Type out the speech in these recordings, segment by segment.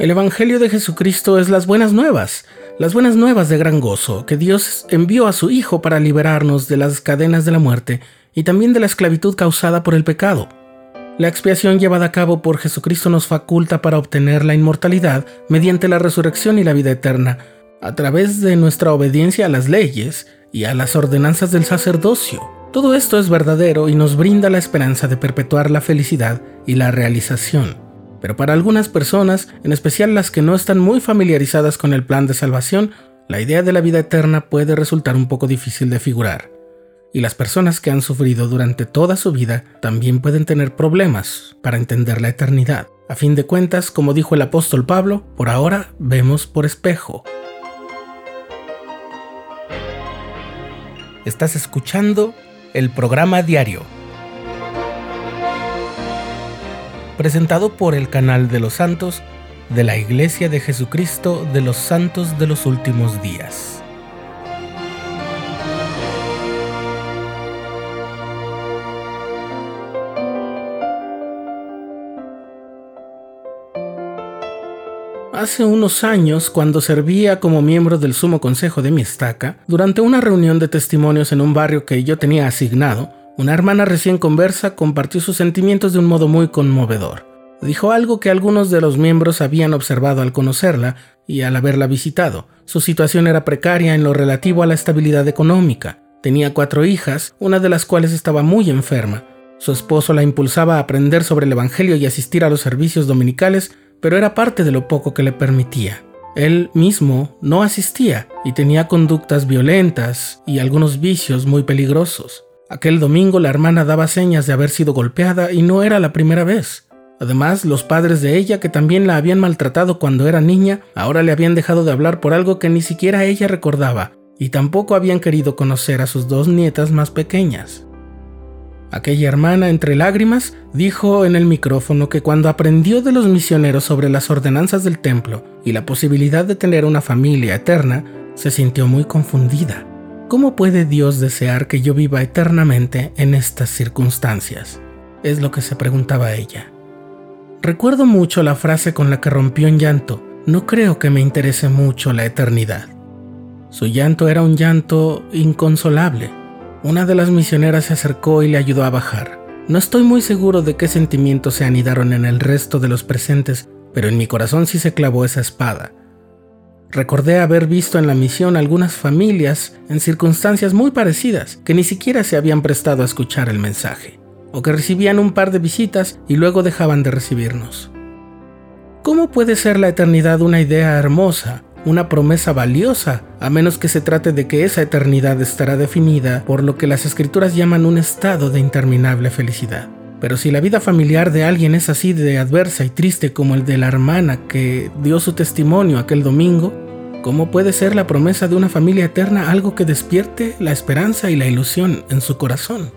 El Evangelio de Jesucristo es las buenas nuevas, las buenas nuevas de gran gozo, que Dios envió a su Hijo para liberarnos de las cadenas de la muerte y también de la esclavitud causada por el pecado. La expiación llevada a cabo por Jesucristo nos faculta para obtener la inmortalidad mediante la resurrección y la vida eterna, a través de nuestra obediencia a las leyes y a las ordenanzas del sacerdocio. Todo esto es verdadero y nos brinda la esperanza de perpetuar la felicidad y la realización. Pero para algunas personas, en especial las que no están muy familiarizadas con el plan de salvación, la idea de la vida eterna puede resultar un poco difícil de figurar. Y las personas que han sufrido durante toda su vida también pueden tener problemas para entender la eternidad. A fin de cuentas, como dijo el apóstol Pablo, por ahora vemos por espejo. Estás escuchando el programa diario presentado por el canal de los santos de la Iglesia de Jesucristo de los Santos de los Últimos Días. Hace unos años, cuando servía como miembro del Sumo Consejo de mi estaca, durante una reunión de testimonios en un barrio que yo tenía asignado, una hermana recién conversa compartió sus sentimientos de un modo muy conmovedor. Dijo algo que algunos de los miembros habían observado al conocerla y al haberla visitado. Su situación era precaria en lo relativo a la estabilidad económica. Tenía cuatro hijas, una de las cuales estaba muy enferma. Su esposo la impulsaba a aprender sobre el Evangelio y asistir a los servicios dominicales, pero era parte de lo poco que le permitía. Él mismo no asistía y tenía conductas violentas y algunos vicios muy peligrosos. Aquel domingo la hermana daba señas de haber sido golpeada y no era la primera vez. Además, los padres de ella, que también la habían maltratado cuando era niña, ahora le habían dejado de hablar por algo que ni siquiera ella recordaba, y tampoco habían querido conocer a sus dos nietas más pequeñas. Aquella hermana, entre lágrimas, dijo en el micrófono que cuando aprendió de los misioneros sobre las ordenanzas del templo y la posibilidad de tener una familia eterna, se sintió muy confundida. ¿Cómo puede Dios desear que yo viva eternamente en estas circunstancias? Es lo que se preguntaba ella. Recuerdo mucho la frase con la que rompió en llanto, no creo que me interese mucho la eternidad. Su llanto era un llanto inconsolable. Una de las misioneras se acercó y le ayudó a bajar. No estoy muy seguro de qué sentimientos se anidaron en el resto de los presentes, pero en mi corazón sí se clavó esa espada. Recordé haber visto en la misión algunas familias en circunstancias muy parecidas que ni siquiera se habían prestado a escuchar el mensaje, o que recibían un par de visitas y luego dejaban de recibirnos. ¿Cómo puede ser la eternidad una idea hermosa, una promesa valiosa, a menos que se trate de que esa eternidad estará definida por lo que las escrituras llaman un estado de interminable felicidad? Pero si la vida familiar de alguien es así de adversa y triste como el de la hermana que dio su testimonio aquel domingo, ¿cómo puede ser la promesa de una familia eterna algo que despierte la esperanza y la ilusión en su corazón?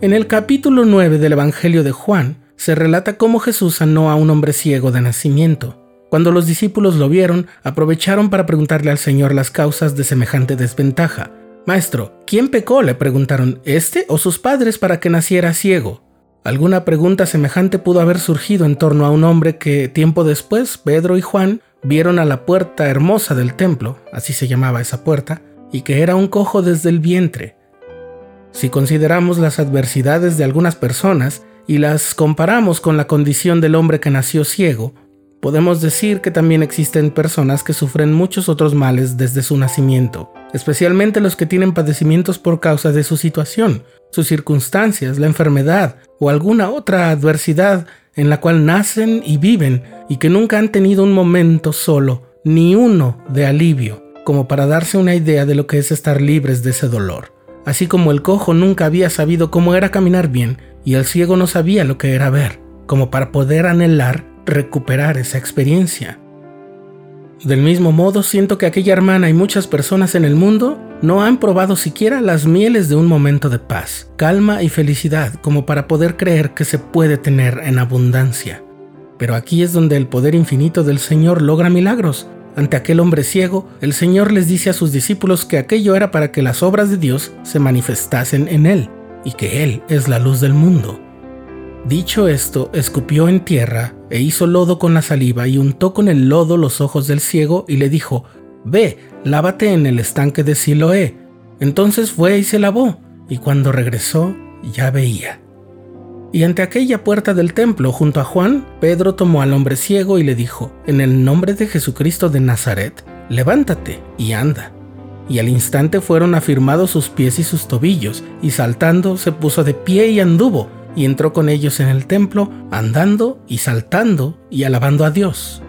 En el capítulo 9 del Evangelio de Juan se relata cómo Jesús sanó a un hombre ciego de nacimiento. Cuando los discípulos lo vieron, aprovecharon para preguntarle al Señor las causas de semejante desventaja. Maestro, ¿quién pecó? le preguntaron, ¿este o sus padres para que naciera ciego? Alguna pregunta semejante pudo haber surgido en torno a un hombre que tiempo después Pedro y Juan vieron a la puerta hermosa del templo, así se llamaba esa puerta, y que era un cojo desde el vientre. Si consideramos las adversidades de algunas personas y las comparamos con la condición del hombre que nació ciego, podemos decir que también existen personas que sufren muchos otros males desde su nacimiento especialmente los que tienen padecimientos por causa de su situación, sus circunstancias, la enfermedad o alguna otra adversidad en la cual nacen y viven y que nunca han tenido un momento solo, ni uno de alivio, como para darse una idea de lo que es estar libres de ese dolor. Así como el cojo nunca había sabido cómo era caminar bien y el ciego no sabía lo que era ver, como para poder anhelar recuperar esa experiencia. Del mismo modo, siento que aquella hermana y muchas personas en el mundo no han probado siquiera las mieles de un momento de paz, calma y felicidad como para poder creer que se puede tener en abundancia. Pero aquí es donde el poder infinito del Señor logra milagros. Ante aquel hombre ciego, el Señor les dice a sus discípulos que aquello era para que las obras de Dios se manifestasen en Él, y que Él es la luz del mundo. Dicho esto, escupió en tierra e hizo lodo con la saliva y untó con el lodo los ojos del ciego y le dijo, Ve, lávate en el estanque de Siloé. Entonces fue y se lavó, y cuando regresó ya veía. Y ante aquella puerta del templo, junto a Juan, Pedro tomó al hombre ciego y le dijo, En el nombre de Jesucristo de Nazaret, levántate y anda. Y al instante fueron afirmados sus pies y sus tobillos, y saltando se puso de pie y anduvo, y entró con ellos en el templo, andando y saltando y alabando a Dios.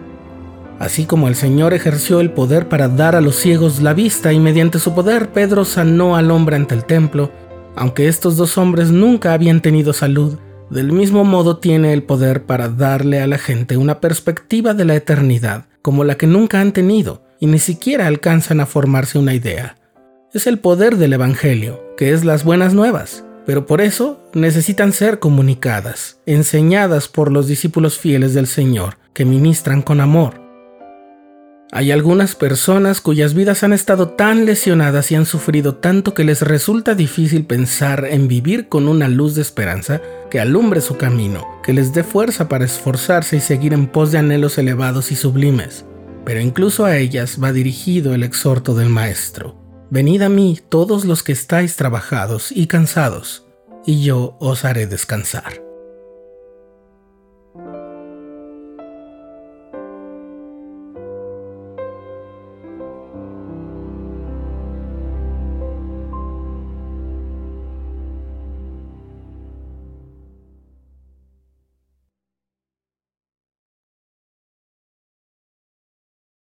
Así como el Señor ejerció el poder para dar a los ciegos la vista y mediante su poder Pedro sanó al hombre ante el templo, aunque estos dos hombres nunca habían tenido salud, del mismo modo tiene el poder para darle a la gente una perspectiva de la eternidad como la que nunca han tenido y ni siquiera alcanzan a formarse una idea. Es el poder del Evangelio, que es las buenas nuevas, pero por eso necesitan ser comunicadas, enseñadas por los discípulos fieles del Señor, que ministran con amor. Hay algunas personas cuyas vidas han estado tan lesionadas y han sufrido tanto que les resulta difícil pensar en vivir con una luz de esperanza que alumbre su camino, que les dé fuerza para esforzarse y seguir en pos de anhelos elevados y sublimes. Pero incluso a ellas va dirigido el exhorto del Maestro. Venid a mí todos los que estáis trabajados y cansados, y yo os haré descansar.